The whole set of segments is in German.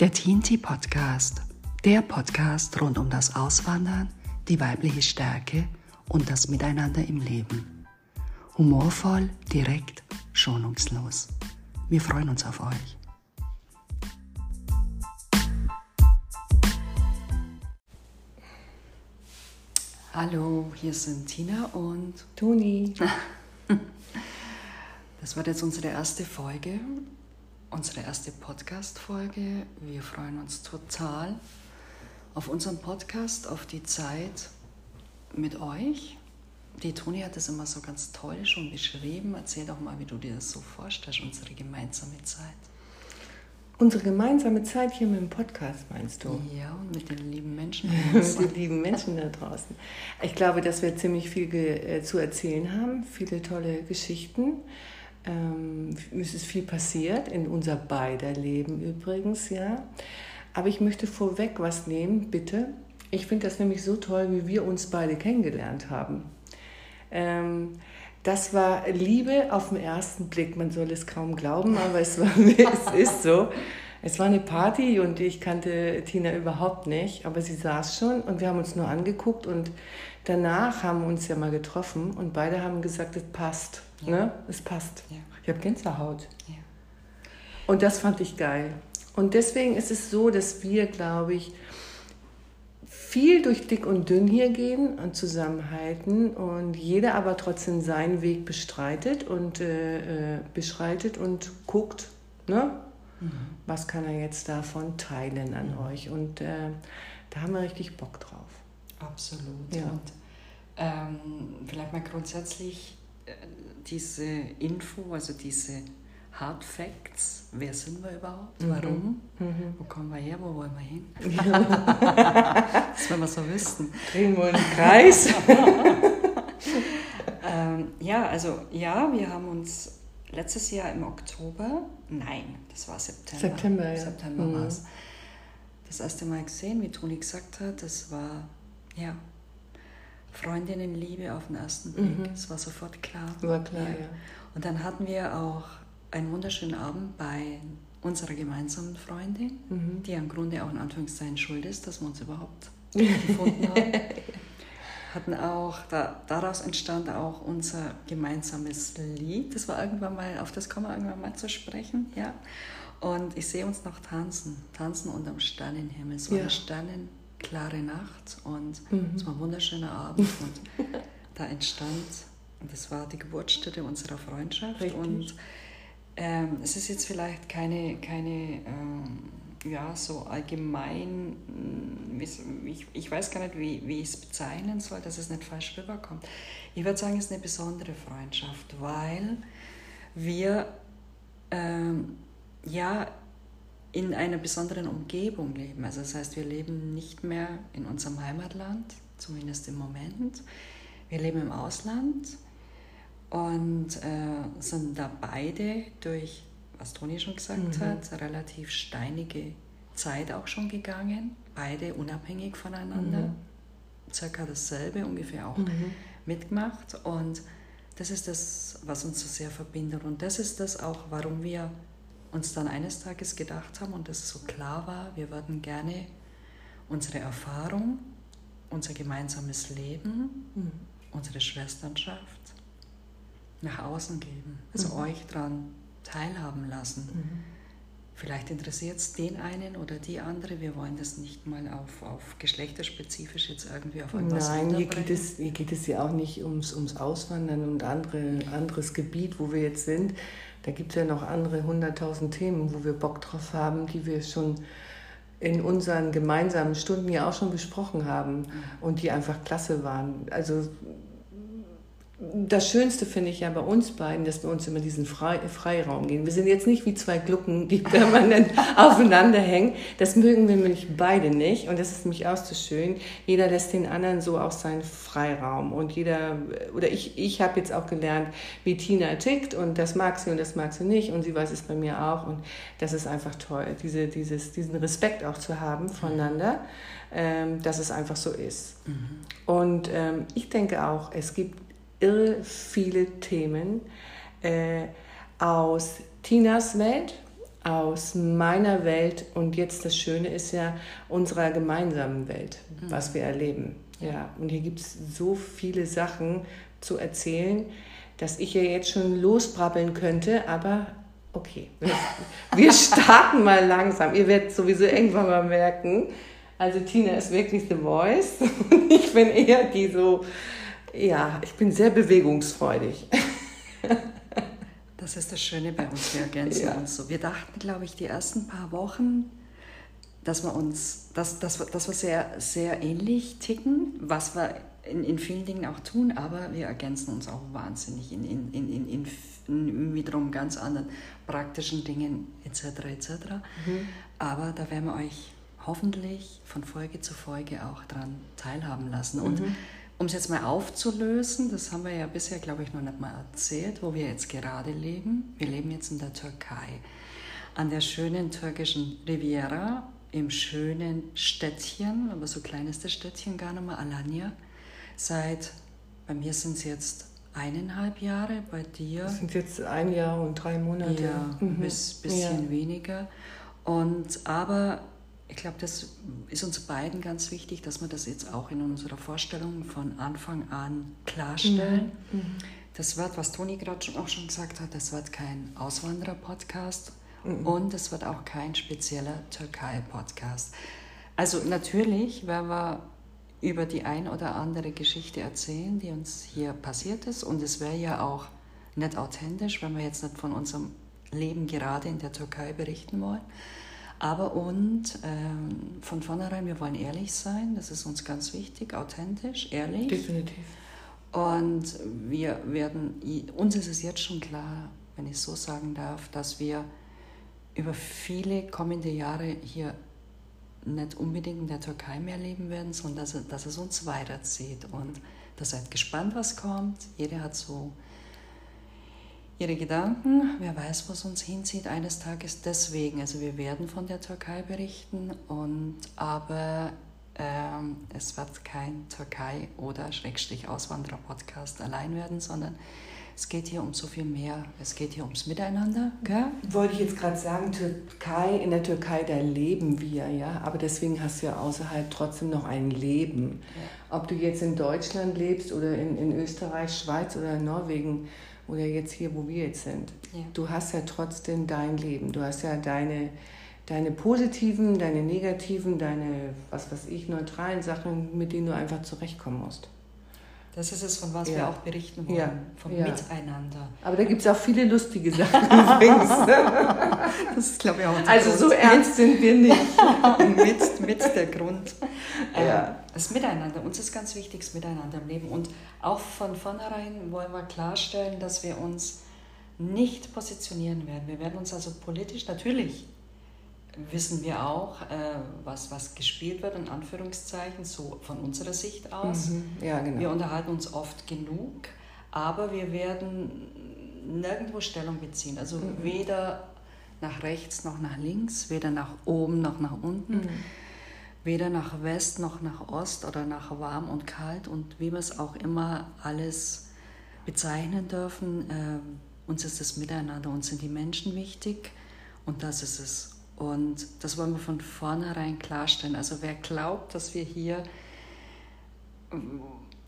Der TNT Podcast, der Podcast rund um das Auswandern, die weibliche Stärke und das Miteinander im Leben. Humorvoll, direkt, schonungslos. Wir freuen uns auf euch. Hallo, hier sind Tina und Toni. Das war jetzt unsere erste Folge unsere erste Podcast-Folge. Wir freuen uns total auf unseren Podcast, auf die Zeit mit euch. Die Toni hat das immer so ganz toll schon beschrieben. Erzähl doch mal, wie du dir das so vorstellst, unsere gemeinsame Zeit. Unsere gemeinsame Zeit hier mit dem Podcast, meinst du? Ja, und mit den lieben Menschen. mit den lieben Menschen da draußen. Ich glaube, dass wir ziemlich viel äh, zu erzählen haben, viele tolle Geschichten. Ähm, es ist viel passiert, in unser beider Leben übrigens, ja. Aber ich möchte vorweg was nehmen, bitte. Ich finde das nämlich so toll, wie wir uns beide kennengelernt haben. Ähm, das war Liebe auf den ersten Blick. Man soll es kaum glauben, aber es, war, es ist so. Es war eine Party und ich kannte Tina überhaupt nicht, aber sie saß schon und wir haben uns nur angeguckt und danach haben wir uns ja mal getroffen und beide haben gesagt, es passt. Ja. Ne? Es passt. Ja. Ich habe Gänsehaut. Ja. Und das fand ich geil. Und deswegen ist es so, dass wir, glaube ich, viel durch dick und dünn hier gehen und zusammenhalten und jeder aber trotzdem seinen Weg bestreitet und äh, äh, beschreitet und guckt, ne? Mhm. was kann er jetzt davon teilen an mhm. euch. Und äh, da haben wir richtig Bock drauf. Absolut. Ja. Und ähm, vielleicht mal grundsätzlich äh, diese Info, also diese Hard Facts, wer sind wir überhaupt, mhm. warum, mhm. wo kommen wir her, wo wollen wir hin? das wollen wir so wissen. Drehen wir einen Kreis. ähm, ja, also ja, wir haben uns letztes Jahr im Oktober, nein, das war September. September, ja. September mhm. war es. Das erste Mal gesehen, wie Toni gesagt hat, das war, ja, Freundinnenliebe auf den ersten Blick. Mhm. Es war sofort klar. War klar, ja. ja. Und dann hatten wir auch einen wunderschönen Abend bei unserer gemeinsamen Freundin, mhm. die im Grunde auch in Anführungszeichen schuld ist, dass wir uns überhaupt gefunden haben. Hatten auch, da, daraus entstand auch unser gemeinsames Lied. Das war irgendwann mal, auf das kommen wir irgendwann mal zu sprechen, ja. Und ich sehe uns noch tanzen, tanzen unterm Sternenhimmel. Es war ja. eine Sternen, klare Nacht und mhm. es war ein wunderschöner Abend und da entstand, und das war die Geburtsstätte unserer Freundschaft Richtig. und ähm, es ist jetzt vielleicht keine, keine ähm, ja, so allgemein, mm, ich, ich weiß gar nicht, wie, wie ich es bezeichnen soll, dass es nicht falsch rüberkommt. Ich würde sagen, es ist eine besondere Freundschaft, weil wir ähm, ja in einer besonderen Umgebung leben. Also das heißt, wir leben nicht mehr in unserem Heimatland, zumindest im Moment. Wir leben im Ausland und äh, sind da beide durch, was Toni schon gesagt mhm. hat, relativ steinige Zeit auch schon gegangen. Beide unabhängig voneinander. Mhm. Circa dasselbe ungefähr auch mhm. mitgemacht. Und das ist das, was uns so sehr verbindet. Und das ist das auch, warum wir uns dann eines Tages gedacht haben und es so klar war, wir würden gerne unsere Erfahrung, unser gemeinsames Leben, mhm. unsere Schwesternschaft nach außen geben, also mhm. euch daran teilhaben lassen. Mhm. Vielleicht interessiert es den einen oder die andere. Wir wollen das nicht mal auf, auf geschlechterspezifisch jetzt irgendwie auf irgendwas Nein, hier geht, es, hier geht es ja auch nicht ums, ums Auswandern und andere, anderes Gebiet, wo wir jetzt sind. Da gibt es ja noch andere hunderttausend Themen, wo wir Bock drauf haben, die wir schon in unseren gemeinsamen Stunden ja auch schon besprochen haben und die einfach klasse waren. Also das Schönste finde ich ja bei uns beiden, dass wir uns immer diesen Freiraum geben. Wir sind jetzt nicht wie zwei Glucken, die permanent aufeinander hängen. Das mögen wir nämlich beide nicht. Und das ist nämlich auch so schön. Jeder lässt den anderen so auch seinen Freiraum. Und jeder, oder ich, ich habe jetzt auch gelernt, wie Tina tickt. Und das mag sie und das mag sie nicht. Und sie weiß es bei mir auch. Und das ist einfach toll, diese, dieses, diesen Respekt auch zu haben voneinander, ähm, dass es einfach so ist. Mhm. Und ähm, ich denke auch, es gibt irre viele Themen äh, aus Tinas Welt, aus meiner Welt und jetzt das Schöne ist ja unserer gemeinsamen Welt, mhm. was wir erleben. Ja, und hier gibt es so viele Sachen zu erzählen, dass ich ja jetzt schon losbrabbeln könnte, aber okay, wir starten mal langsam. Ihr werdet sowieso irgendwann mal merken, also Tina ist wirklich the voice und ich bin eher die so, ja, ich bin sehr bewegungsfreudig. Das ist das Schöne bei uns, wir ergänzen ja. uns so. Wir dachten, glaube ich, die ersten paar Wochen, dass wir uns, dass, dass, dass wir sehr, sehr ähnlich ticken, was wir in, in vielen Dingen auch tun, aber wir ergänzen uns auch wahnsinnig in, in, in, in, in wiederum ganz anderen praktischen Dingen etc. etc. Mhm. Aber da werden wir euch hoffentlich von Folge zu Folge auch daran teilhaben lassen. Und mhm. Um es jetzt mal aufzulösen, das haben wir ja bisher, glaube ich, noch nicht mal erzählt, wo wir jetzt gerade leben. Wir leben jetzt in der Türkei, an der schönen türkischen Riviera, im schönen Städtchen, aber so klein ist das Städtchen gar nicht mehr, Alanya. Seit, bei mir sind es jetzt eineinhalb Jahre, bei dir. Das sind jetzt ein Jahr und drei Monate. Ja, ein mhm. bisschen ja. weniger. Und aber ich glaube, das ist uns beiden ganz wichtig, dass wir das jetzt auch in unserer Vorstellung von Anfang an klarstellen. Mhm. Mhm. Das wird, was Toni gerade auch schon gesagt hat, das wird kein Auswanderer-Podcast mhm. und es wird auch kein spezieller Türkei-Podcast. Also natürlich werden wir über die ein oder andere Geschichte erzählen, die uns hier passiert ist und es wäre ja auch nicht authentisch, wenn wir jetzt nicht von unserem Leben gerade in der Türkei berichten wollen. Aber und ähm, von vornherein, wir wollen ehrlich sein, das ist uns ganz wichtig, authentisch, ehrlich. Definitiv. Und wir werden, uns ist es jetzt schon klar, wenn ich so sagen darf, dass wir über viele kommende Jahre hier nicht unbedingt in der Türkei mehr leben werden, sondern dass, dass es uns weiterzieht. Und da seid gespannt, was kommt. Jeder hat so ihre Gedanken. Wer weiß, wo es uns hinzieht eines Tages. Deswegen, also wir werden von der Türkei berichten, und, aber ähm, es wird kein Türkei- oder Schrägstrich Auswanderer-Podcast allein werden, sondern es geht hier um so viel mehr. Es geht hier ums Miteinander. Gell? Wollte ich jetzt gerade sagen, Türkei, in der Türkei, da leben wir, ja. Aber deswegen hast du ja außerhalb trotzdem noch ein Leben. Ja. Ob du jetzt in Deutschland lebst oder in, in Österreich, Schweiz oder Norwegen, oder jetzt hier, wo wir jetzt sind. Ja. Du hast ja trotzdem dein Leben. Du hast ja deine, deine positiven, deine negativen, deine, was weiß ich, neutralen Sachen, mit denen du einfach zurechtkommen musst. Das ist es, von was ja. wir auch berichten wollen, ja. vom ja. Miteinander. Aber da gibt es auch viele lustige Sachen übrigens. das ist, glaube ich, auch Also Grund. so ernst sind wir nicht. mit, mit der Grund. Ja. Ähm, das Miteinander, uns ist ganz wichtig, das Miteinander im Leben. Und auch von vornherein wollen wir klarstellen, dass wir uns nicht positionieren werden. Wir werden uns also politisch natürlich wissen wir auch, äh, was, was gespielt wird, in Anführungszeichen, so von unserer Sicht aus. Mhm. Ja, genau. Wir unterhalten uns oft genug, aber wir werden nirgendwo Stellung beziehen. Also mhm. weder nach rechts noch nach links, weder nach oben noch nach unten, mhm. Weder nach West noch nach Ost oder nach warm und kalt und wie wir es auch immer alles bezeichnen dürfen. Äh, uns ist das Miteinander, uns sind die Menschen wichtig und das ist es. Und das wollen wir von vornherein klarstellen. Also wer glaubt, dass wir hier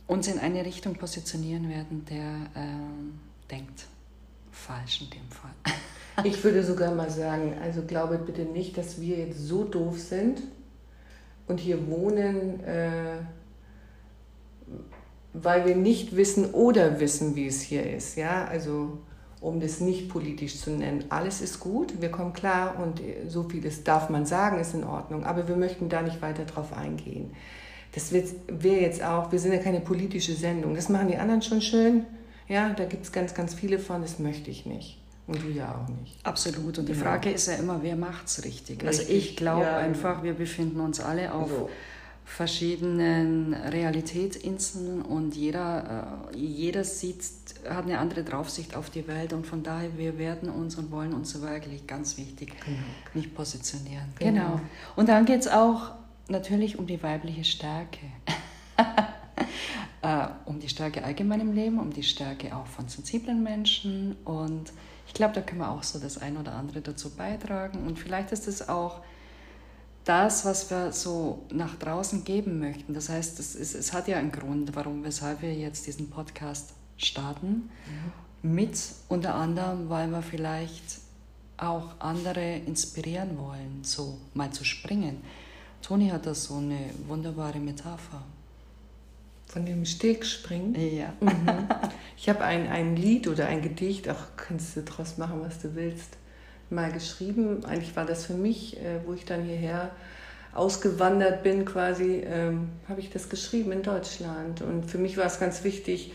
uns in eine Richtung positionieren werden, der äh, denkt falsch in dem Fall. Ich würde sogar mal sagen, also glaube bitte nicht, dass wir jetzt so doof sind und hier wohnen, äh, weil wir nicht wissen oder wissen, wie es hier ist. Ja, also um das nicht politisch zu nennen. Alles ist gut, wir kommen klar und so vieles darf man sagen, ist in Ordnung, aber wir möchten da nicht weiter drauf eingehen. Das wäre jetzt auch, wir sind ja keine politische Sendung, das machen die anderen schon schön, ja, da gibt es ganz, ganz viele von, das möchte ich nicht. Und du ja auch nicht. Absolut. Und die genau. Frage ist ja immer, wer macht es richtig? richtig? Also ich glaube ja, einfach, wir befinden uns alle auf so verschiedenen Realitätsinseln und jeder, äh, jeder sieht, hat eine andere Draufsicht auf die Welt und von daher, wir werden uns und wollen uns wirklich ganz wichtig genau. nicht positionieren. Genau. genau. Und dann geht es auch natürlich um die weibliche Stärke. Äh, um die Stärke allgemein im Leben, um die Stärke auch von sensiblen Menschen. Und ich glaube, da können wir auch so das ein oder andere dazu beitragen. Und vielleicht ist es auch das, was wir so nach draußen geben möchten. Das heißt, es, ist, es hat ja einen Grund, warum, weshalb wir jetzt diesen Podcast starten. Mhm. Mit unter anderem, weil wir vielleicht auch andere inspirieren wollen, so mal zu springen. Toni hat da so eine wunderbare Metapher. Von dem Steg springen? Ja. Mhm. Ich habe ein, ein Lied oder ein Gedicht, auch kannst du daraus machen, was du willst, mal geschrieben. Eigentlich war das für mich, äh, wo ich dann hierher ausgewandert bin, quasi, ähm, habe ich das geschrieben in Deutschland. Und für mich war es ganz wichtig,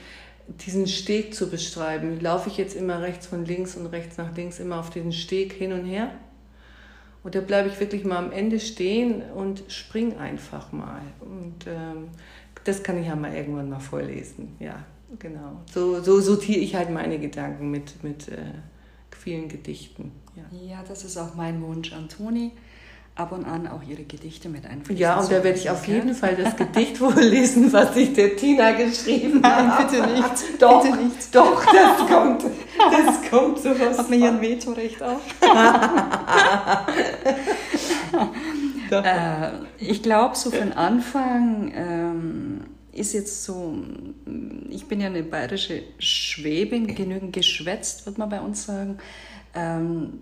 diesen Steg zu beschreiben. Laufe ich jetzt immer rechts von links und rechts nach links, immer auf diesen Steg hin und her? Oder bleibe ich wirklich mal am Ende stehen und spring einfach mal? Und ähm, das kann ich ja mal irgendwann mal vorlesen. Ja, genau. So, so sortiere ich halt meine Gedanken mit, mit äh, vielen Gedichten. Ja. ja, das ist auch mein Wunsch an Toni ab und an auch ihre Gedichte mit einfließen. Ja, und da werde ich auf jeden Fall das Gedicht vorlesen, was ich der Tina geschrieben habe. Nein, bitte nicht. Doch, bitte nicht. doch, das kommt, das kommt sowas. Hat mir hier ein Vetorecht auch. äh, ich glaube, so für den Anfang ähm, ist jetzt so, ich bin ja eine bayerische Schwäbin, genügend geschwätzt, wird man bei uns sagen. Ähm,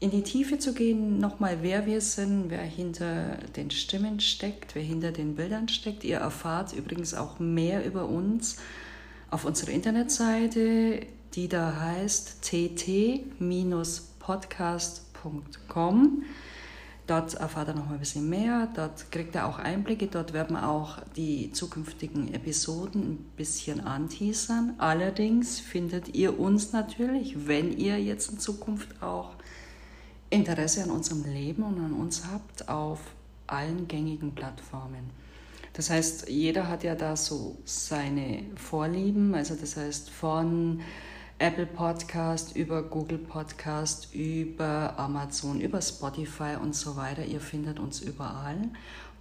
in die Tiefe zu gehen, nochmal wer wir sind, wer hinter den Stimmen steckt, wer hinter den Bildern steckt. Ihr erfahrt übrigens auch mehr über uns auf unserer Internetseite, die da heißt tt-podcast.com. Dort erfahrt er noch mal ein bisschen mehr, dort kriegt er auch Einblicke, dort werden wir auch die zukünftigen Episoden ein bisschen anteasern. Allerdings findet ihr uns natürlich, wenn ihr jetzt in Zukunft auch Interesse an unserem Leben und an uns habt auf allen gängigen Plattformen. Das heißt, jeder hat ja da so seine Vorlieben, also das heißt von Apple Podcast über Google Podcast, über Amazon, über Spotify und so weiter. Ihr findet uns überall.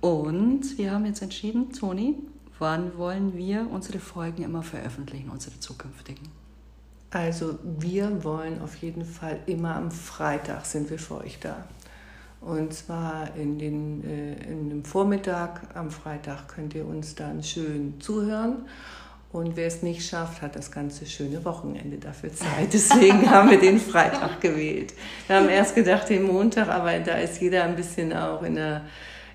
Und wir haben jetzt entschieden, Toni, wann wollen wir unsere Folgen immer veröffentlichen, unsere zukünftigen? Also wir wollen auf jeden Fall immer am Freitag sind wir für euch da. Und zwar in, den, äh, in dem Vormittag am Freitag könnt ihr uns dann schön zuhören. Und wer es nicht schafft, hat das ganze schöne Wochenende dafür Zeit. Deswegen haben wir den Freitag gewählt. Wir haben erst gedacht den Montag, aber da ist jeder ein bisschen auch in der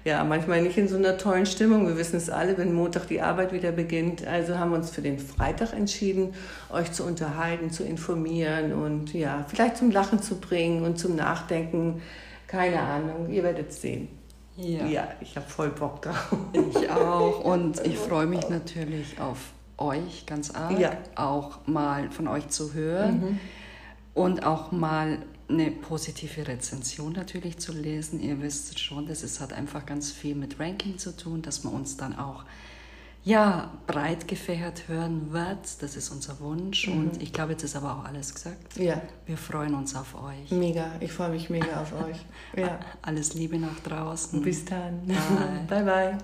ja, manchmal nicht in so einer tollen Stimmung. Wir wissen es alle, wenn Montag die Arbeit wieder beginnt. Also haben wir uns für den Freitag entschieden, euch zu unterhalten, zu informieren und ja, vielleicht zum Lachen zu bringen und zum Nachdenken. Keine Ahnung, ihr werdet es sehen. Ja, ja ich habe voll Bock drauf. Ich auch und ich freue mich natürlich auf euch ganz arg, ja. auch mal von euch zu hören mhm. und auch mal eine positive Rezension natürlich zu lesen. Ihr wisst schon, das ist, hat einfach ganz viel mit Ranking zu tun, dass man uns dann auch ja, breit gefächert hören wird. Das ist unser Wunsch. Mhm. Und ich glaube, jetzt ist aber auch alles gesagt. Ja. Wir freuen uns auf euch. Mega. Ich freue mich mega auf euch. Ja. Alles Liebe nach draußen. Bis dann. Bye, bye. bye.